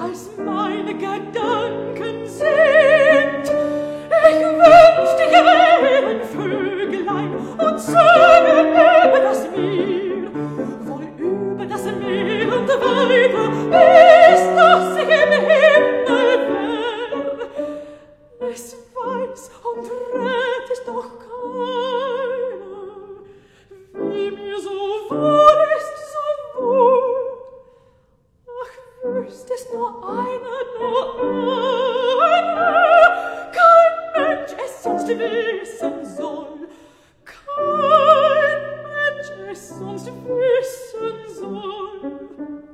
Als meine Gedanken sind Ich wünschte, ich wäre ein Vögelein Und sage, liebe das Meer Voll über das Meer und weiter Mit Durst es nur einer, nur einer, kein Mensch es sonst wissen soll. Kein Mensch es sonst wissen soll.